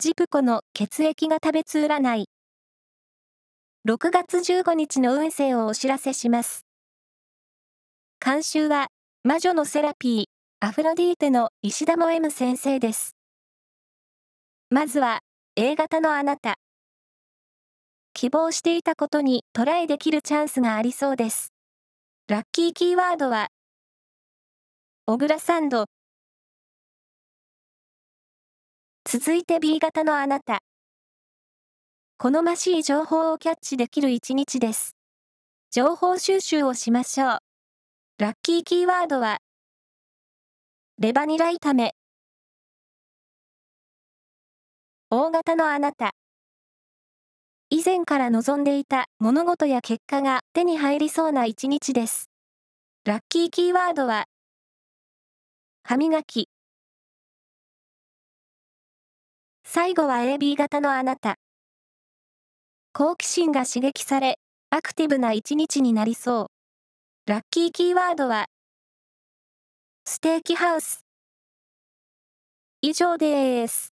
ジプコの血液が食べつ占い。6月15日の運勢をお知らせします。監修は、魔女のセラピー、アフロディーテの石田も M 先生です。まずは、A 型のあなた。希望していたことにトライできるチャンスがありそうです。ラッキーキーワードは、小倉サンド。続いて B 型のあなた。好ましい情報をキャッチできる一日です。情報収集をしましょう。ラッキーキーワードは、レバニラ炒め。大型のあなた。以前から望んでいた物事や結果が手に入りそうな一日です。ラッキーキーワードは、歯磨き。最後は AB 型のあなた。好奇心が刺激され、アクティブな一日になりそう。ラッキーキーワードは、ステーキハウス。以上です。